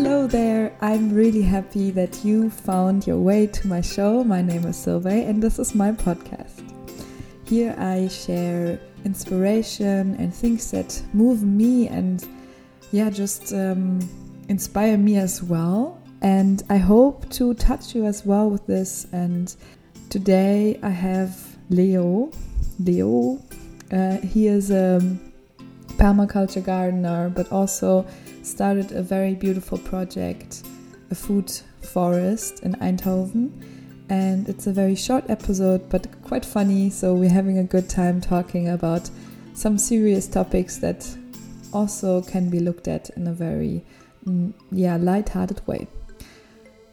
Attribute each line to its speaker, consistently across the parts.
Speaker 1: Hello there! I'm really happy that you found your way to my show. My name is Sylvie, and this is my podcast. Here I share inspiration and things that move me and, yeah, just um, inspire me as well. And I hope to touch you as well with this. And today I have Leo. Leo, uh, he is a permaculture gardener, but also started a very beautiful project, a food forest in Eindhoven. And it's a very short episode, but quite funny. So we're having a good time talking about some serious topics that also can be looked at in a very, mm, yeah, light-hearted way.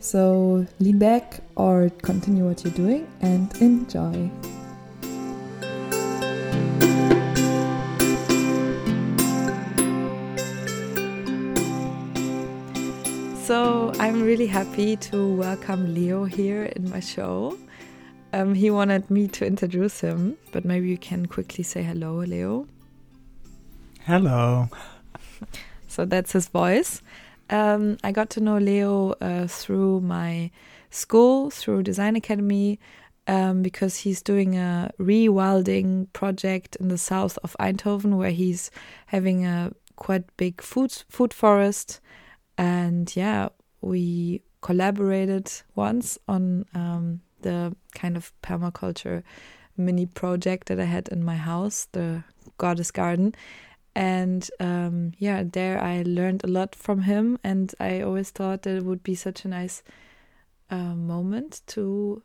Speaker 1: So lean back or continue what you're doing and enjoy. So I'm really happy to welcome Leo here in my show. Um, he wanted me to introduce him, but maybe you can quickly say hello, Leo.
Speaker 2: Hello.
Speaker 1: So that's his voice. Um, I got to know Leo uh, through my school, through Design Academy, um, because he's doing a rewilding project in the south of Eindhoven, where he's having a quite big food food forest and yeah, we collaborated once on um, the kind of permaculture mini project that I had in my house, the Goddess Garden. And um, yeah, there I learned a lot from him, and I always thought that it would be such a nice uh, moment to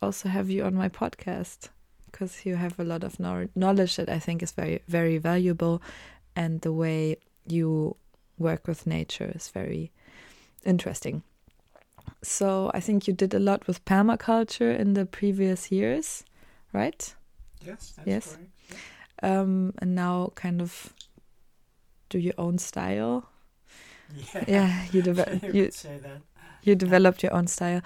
Speaker 1: also have you on my podcast because you have a lot of knowledge that I think is very, very valuable, and the way you work with nature is very interesting. So I think you did a lot with permaculture in the previous years, right?
Speaker 2: Yes,
Speaker 1: yes. Um, and now kind of do your own style.
Speaker 2: Yeah,
Speaker 1: yeah you,
Speaker 2: deve-
Speaker 1: you, you developed your own style.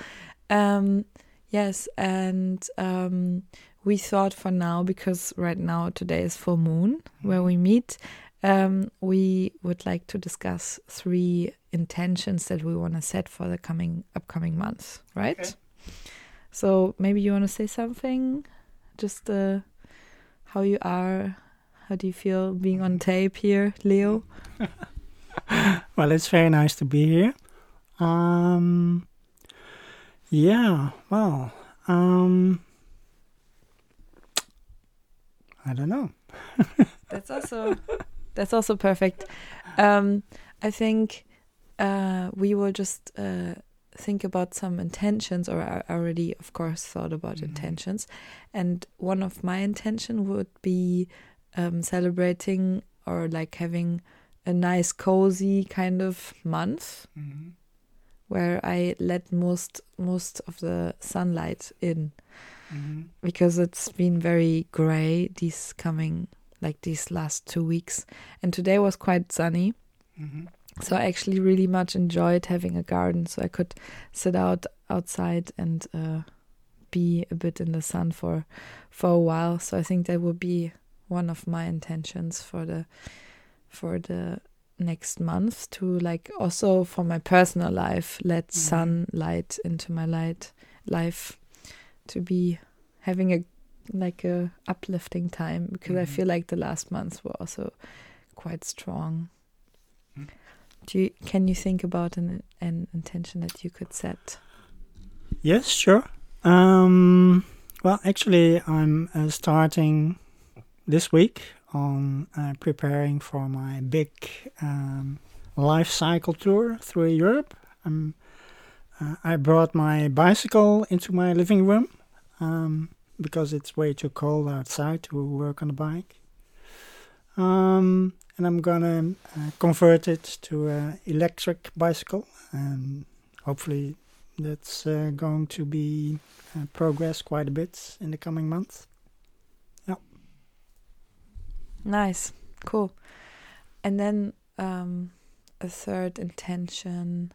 Speaker 1: Um, yes, and um, we thought for now because right now today is full moon mm -hmm. where we meet um, we would like to discuss three intentions that we want to set for the coming upcoming months, right? Okay. So maybe you want to say something, just uh, how you are, how do you feel being on tape here, Leo?
Speaker 2: well, it's very nice to be here. Um, yeah, well, um, I don't know.
Speaker 1: That's also that's also perfect. Um, I think uh, we will just uh, think about some intentions, or I already, of course, thought about mm -hmm. intentions. And one of my intention would be um, celebrating or like having a nice, cozy kind of month. Mm -hmm. Where I let most most of the sunlight in, mm -hmm. because it's been very gray these coming like these last two weeks. And today was quite sunny. Mm-hmm. So I actually really much enjoyed having a garden. So I could sit out outside and uh, be a bit in the sun for for a while. So I think that would be one of my intentions for the for the next month to like also for my personal life let mm-hmm. sunlight into my light life to be having a like a uplifting time because mm -hmm. I mm-hmm. feel like the last months were also quite strong. Mm. Do you, can you think about an an intention that you could set?
Speaker 2: Yes, sure. Um, well, actually, I'm uh, starting this week on uh, preparing for my big um, life cycle tour through Europe. Um, uh, I brought my bicycle into my living room. Um, because it's way too cold outside to work on a bike. Um, and I'm gonna uh, convert it to an electric bicycle, and hopefully that's uh, going to be uh, progress quite a bit in the coming months. Yeah.
Speaker 1: Nice, cool. And then um, a third intention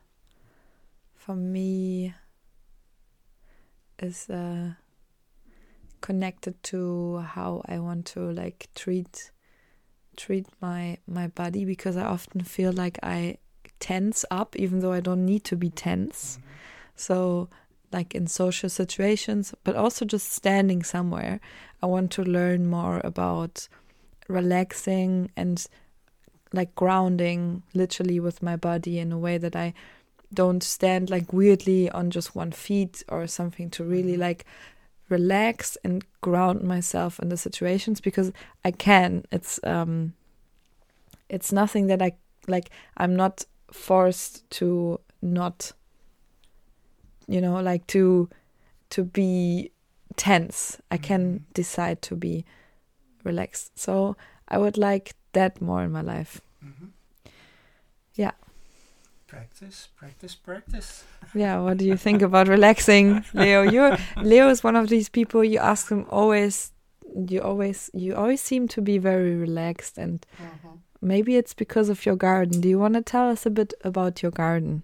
Speaker 1: for me is uh, connected to how I want to like treat treat my my body because I often feel like I tense up, even though I don't need to be tense. Mm-hmm. So, like in social situations, but also just standing somewhere, I want to learn more about relaxing and like grounding literally with my body in a way that I don't stand like weirdly on just one feet or something to really mm-hmm. like relax and ground myself in the situations because I can. It's um it's nothing that I like I'm not forced to not you know like to to be tense. I can decide to be relaxed. So I would like that more in my life.
Speaker 2: Mm-hmm.
Speaker 1: Yeah.
Speaker 2: Practice, practice, practice.
Speaker 1: Yeah, what do you think about relaxing, Leo? You Leo is one of these people you ask him always you always you always seem to be very relaxed and maybe it's because of your garden. Do you want to tell us a bit about your garden?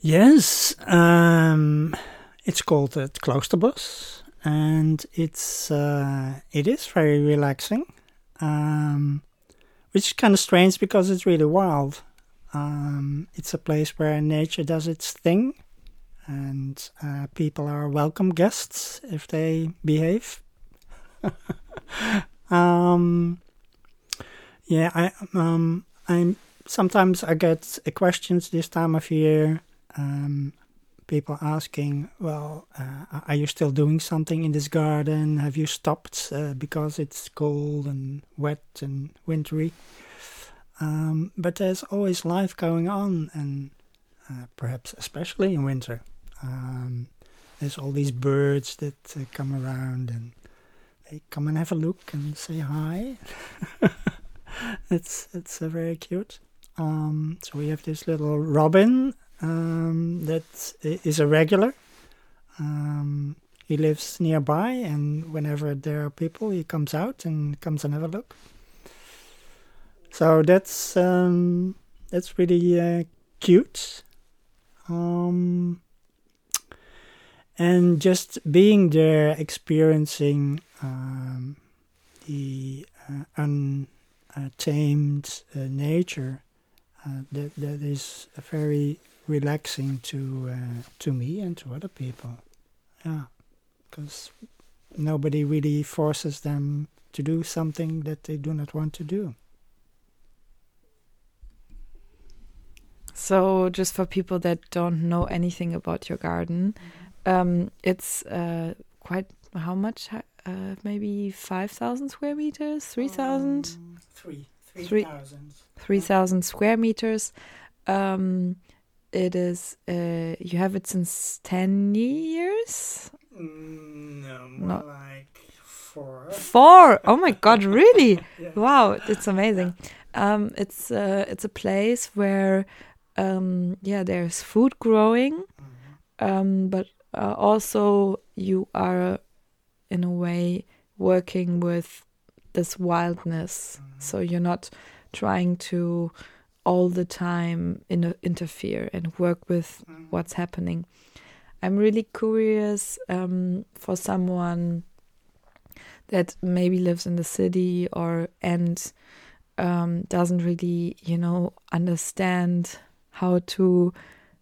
Speaker 2: Yes, um, it's called uh, Kloosterbos, and it's uh, it is very relaxing, um, which is kind of strange because it's really wild. Um, it's a place where nature does its thing, and uh, people are welcome guests if they behave. um, yeah, I um, I'm sometimes I get questions this time of year. Um, people asking, "Well, uh, are you still doing something in this garden? Have you stopped uh, because it's cold and wet and wintry?" Um, but there's always life going on, and uh, perhaps especially in winter. Um, there's all these birds that uh, come around and they come and have a look and say hi. it's it's uh, very cute. Um, so we have this little robin um, that a regular. Um, he lives nearby, and whenever there are people, he comes out and comes and have a look. So that's um, that's really uh, cute. Um, and just being there, experiencing um, the uh, untamed uh, nature, uh, that that is very relaxing to uh, to me and to other people. Yeah, because nobody really forces them to do something that they do not want to do.
Speaker 1: So, just for people that don't know anything about your garden, um, it's uh, quite how much? Uh, maybe five thousand square meters, three thousand.
Speaker 2: Um, three,
Speaker 1: Three-
Speaker 2: three thousand.
Speaker 1: 3000 square meters um it is uh you have it since 10 years
Speaker 2: Mm, no,
Speaker 1: more
Speaker 2: more like four.
Speaker 1: four oh my god really
Speaker 2: Yeah.
Speaker 1: wow it's amazing um it's uh it's a place where um yeah there's food growing
Speaker 2: Mhm.
Speaker 1: um but uh, also you are in a way working with this wildness so you're not trying to all the time in interfere and work with
Speaker 2: Mhm.
Speaker 1: what's happening. I'm really curious um, for someone that maybe lives in the city or and um, doesn't really, you know, understand how to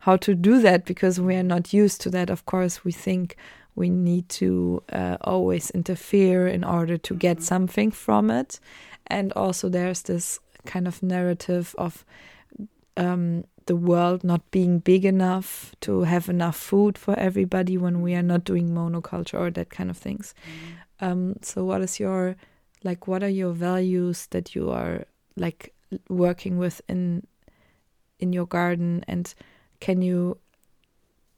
Speaker 1: how to do that because we are not used to that. Of course, we think we need to uh, always interfere in order to get
Speaker 2: Mhm.
Speaker 1: something from it, and also there's this kind of narrative of um, the world not being big enough to have enough food for everybody when we are not doing monoculture or that kind of things. Um, so, what is your like? What are your values that you are like working with in in your garden, and can you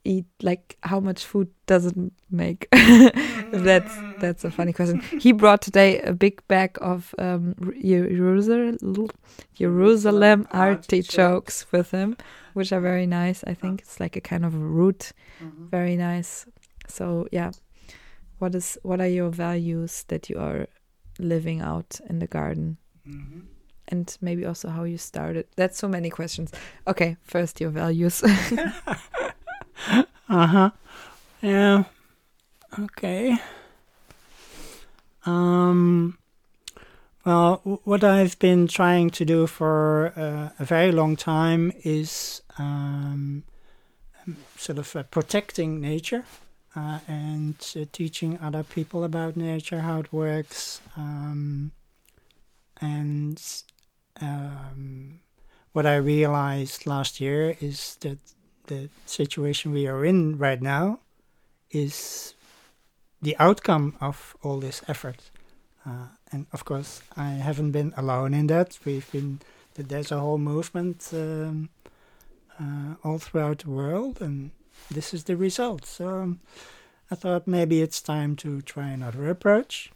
Speaker 1: eat like how much food does it make? that's that's a funny question. He brought today a big bag of um, Jerusalem Jerusalem artichokes with him, which are very nice. I think it's like a kind of root,
Speaker 2: Mhm.
Speaker 1: very nice. So yeah, what is what are your values that you are living out in the garden,
Speaker 2: Mhm.
Speaker 1: And maybe also how you started? That's so many questions. Okay, first your values.
Speaker 2: Uh huh. Yeah. Okay. Um. Well, what I've been trying to do for uh, a very long time is um, sort of uh, protecting nature uh, and uh, teaching other people about nature, how it works, um, and um, what I realized last year is that the situation we are in right now is the outcome of all this effort. Uh, and of course, I haven't been alone in that. We've been there's a whole movement um, uh, all throughout the world, and this is the result. So um, I thought maybe it's time to try another approach.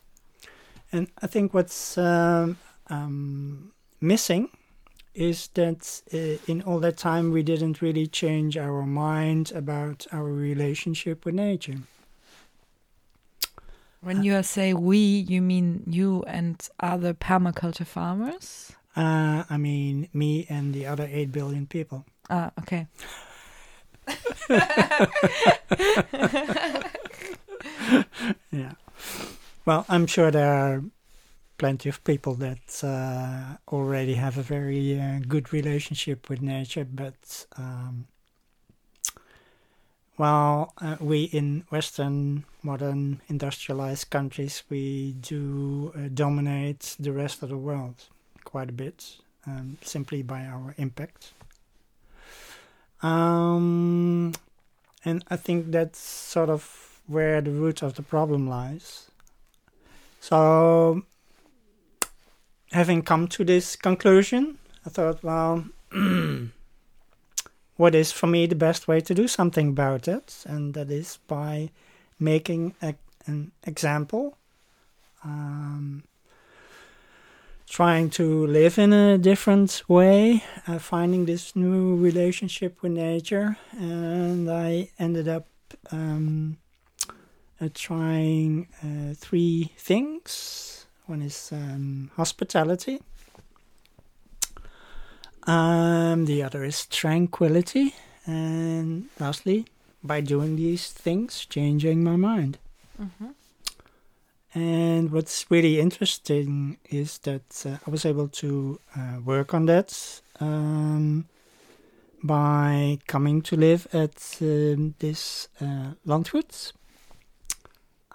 Speaker 2: And I think what's um, um missing is that uh, in all that time we didn't really change our mind about our relationship with nature.
Speaker 1: When you say we, you mean you and other permaculture farmers?
Speaker 2: Uh, I mean me and the other 8 billion people.
Speaker 1: Ah, okay.
Speaker 2: yeah. Well, I'm sure there are plenty of people that uh, already have a very uh, good relationship with nature, but um, well, uh, we in Western modern industrialized countries, we do uh, dominate the rest of the world quite a bit, um, simply by our impact. Um, and I think that's sort of where the root of the problem lies. So having come to this conclusion, I thought, well, what is for me the best way to do something about it? And that is by making a, an example, um, trying to live in a different way, uh, finding this new relationship with nature. And I ended up um, uh, trying uh, three things one is um, hospitality. Um, the other is tranquility. And lastly, by doing these things, changing my mind. Mm-hmm. And what's really interesting is that uh, I was able to uh, work on that um, by coming to live at um, this uh, Landgoed.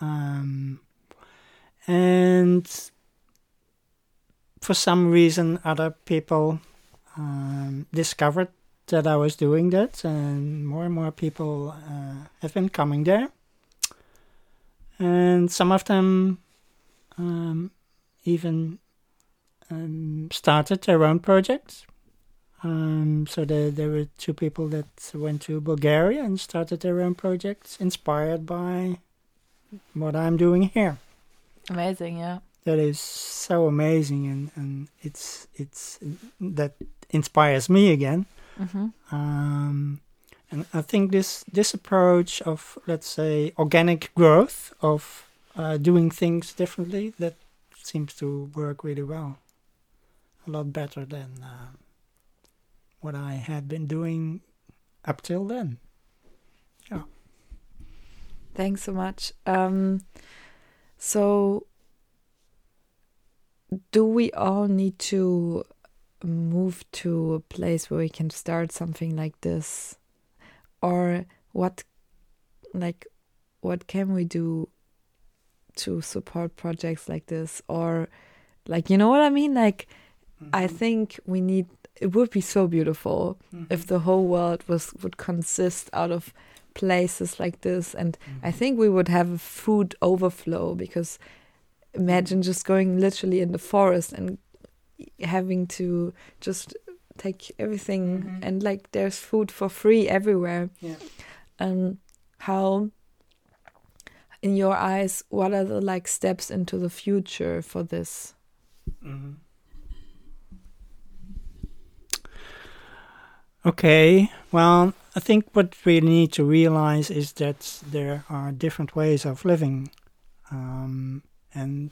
Speaker 2: Um, and for some reason, other people um, discovered that I was doing that, and more and more people uh, have been coming there. And some of them um, even um, started their own projects. Um, so there, there were two people that went to Bulgaria and started their own projects, inspired by what I'm doing here.
Speaker 1: Amazing, yeah.
Speaker 2: That is so amazing, and, and it's it's that inspires me again. Mm-hmm. Um, and I think this this approach of let's say organic growth of uh, doing things differently that seems to work really well, a lot better than uh, what I had been doing up till then. Yeah.
Speaker 1: Thanks so much. Um, so, do we all need to move to a place where we can start something like this? Or what, like, what can we do to support projects like this? Or, like, you know what I mean? Like, mm -hmm. I mm-hmm. think we need, it would be so beautiful mm -hmm. if the whole world was, would consist out of places like this and mm-hmm. i think we would have a food overflow because imagine just going literally in the forest and having to just take everything mm-hmm. and like there's food for free everywhere
Speaker 2: yeah.
Speaker 1: and how in your eyes what are the like steps into the future for this mm-hmm.
Speaker 2: okay well I think what we need to realize is that there are different ways of living, um, and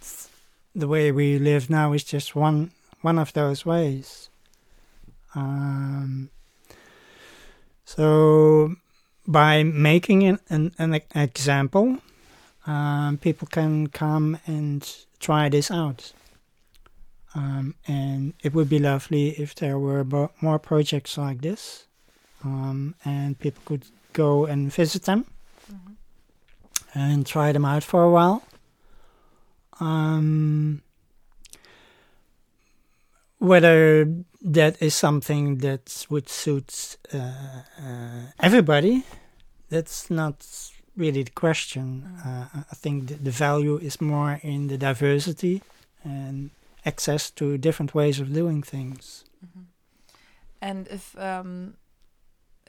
Speaker 2: the way we live now is just one one of those ways. Um, so, by making an, an, an example, um, people can come and try this out. Um, and it would be lovely if there were more projects like this, um, and people could go and visit them
Speaker 1: Mhm.
Speaker 2: and try them out for a while. Um, whether that is something that would suit uh, uh, everybody, that's not really the question. Uh, I- think the, the value is more in the diversity and access to different ways of doing things.
Speaker 1: Mhm. And if um,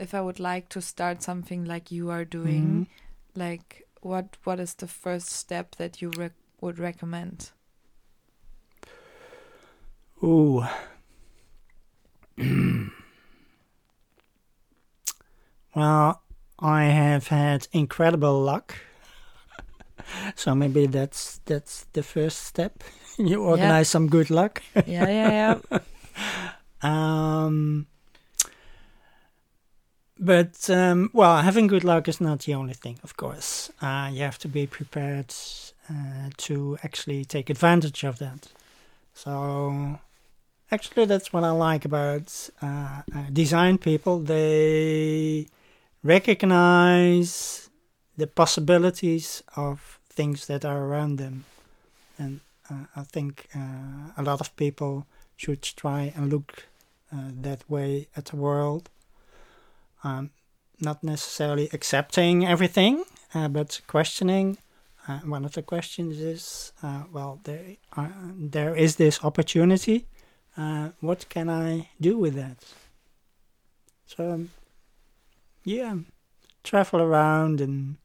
Speaker 1: if I would like to start something like you are doing,
Speaker 2: Mhm.
Speaker 1: like what what is the first step that you rec- would recommend?
Speaker 2: Ooh. well, I have had incredible luck. so maybe that's that's the first step. you organize some good luck.
Speaker 1: yeah, yeah, yeah.
Speaker 2: Um, but um, well, having good luck is not the only thing, of course. Uh, you have to be prepared uh, to actually take advantage of that. So, actually, that's what I like about uh, uh, design people. They recognize the possibilities of things that are around them, and uh, I think uh, a lot of people should try and look that way at the world. Um, not necessarily accepting everything, uh, but questioning. Uh, one of the questions is, uh, well, there, are, there is this opportunity. Uh, what can I do with that? So, um, yeah, travel around and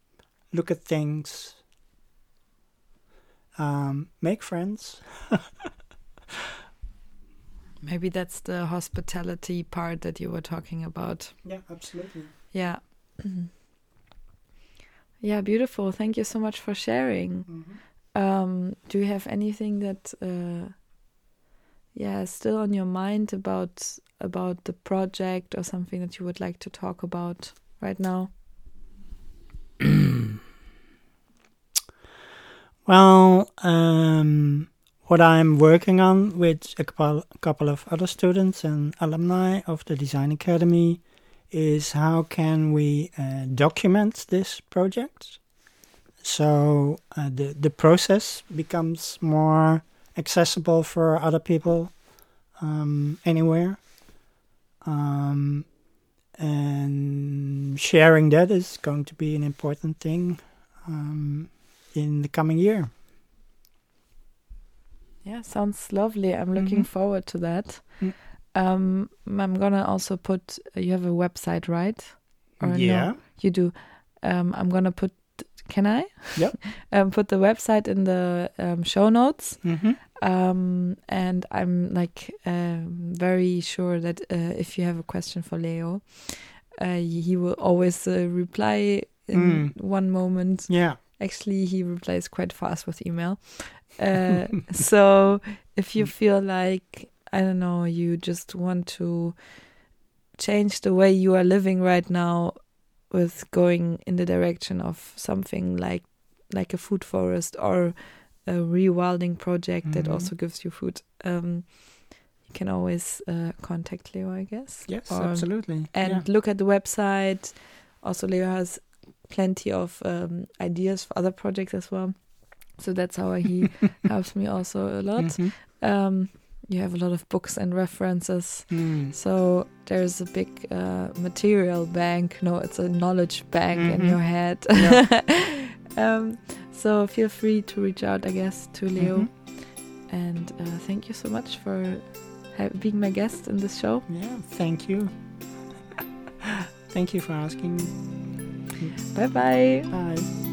Speaker 2: look at things. Um, make friends.
Speaker 1: Maybe that's the hospitality part that you were talking about.
Speaker 2: Yeah, absolutely.
Speaker 1: Yeah. yeah, beautiful. Thank you so much for sharing.
Speaker 2: Mm-hmm.
Speaker 1: Um, do you have anything that uh, yeah, is still on your mind about about the project or something that you would like to talk about right now?
Speaker 2: Well, um, what I'm working on with a couple, of other students and alumni of the Design Academy is how can we uh, document this project so uh, the the process becomes more accessible for other people um, anywhere. Um, and sharing that is going to be an important thing um, in the coming year.
Speaker 1: Yeah, sounds lovely. I'm looking
Speaker 2: Mhm.
Speaker 1: forward to that.
Speaker 2: Mm.
Speaker 1: Um, I'm gonna also put. You have a website, right? Or no?
Speaker 2: yeah.
Speaker 1: You do. Um, I'm gonna put. Can I?
Speaker 2: Yep.
Speaker 1: um, put the website in the um, show notes.
Speaker 2: Mm-hmm.
Speaker 1: Um, and I'm like um, very sure that uh, if you have a question for Leo, uh, he will always uh, reply in
Speaker 2: Mm.
Speaker 1: one moment.
Speaker 2: Yeah.
Speaker 1: Actually, he replies quite fast with email. Uh, so if you feel like I don't know, you just want to change the way you are living right now with going in the direction of something like like a food forest or a rewilding project that
Speaker 2: Mhm.
Speaker 1: also gives you food. Um, you can always uh, contact Leo, I guess.
Speaker 2: Yes,
Speaker 1: Or-
Speaker 2: absolutely.
Speaker 1: and
Speaker 2: yeah.
Speaker 1: look at the website. Also, Leo has plenty of um, ideas for other projects as well. So that's how he helps me also a lot.
Speaker 2: Mhm.
Speaker 1: Um, you have a lot of books and references.
Speaker 2: Mm.
Speaker 1: So there's a big uh, material bank. No, it's a knowledge bank in
Speaker 2: Mhm.
Speaker 1: your head.
Speaker 2: Yeah.
Speaker 1: um, so feel free to reach out, I guess, to Leo.
Speaker 2: Mhm.
Speaker 1: And uh, thank you so much for ha- being my guest in this show.
Speaker 2: Yeah, thank you. thank you for asking.
Speaker 1: Bye bye.
Speaker 2: Bye.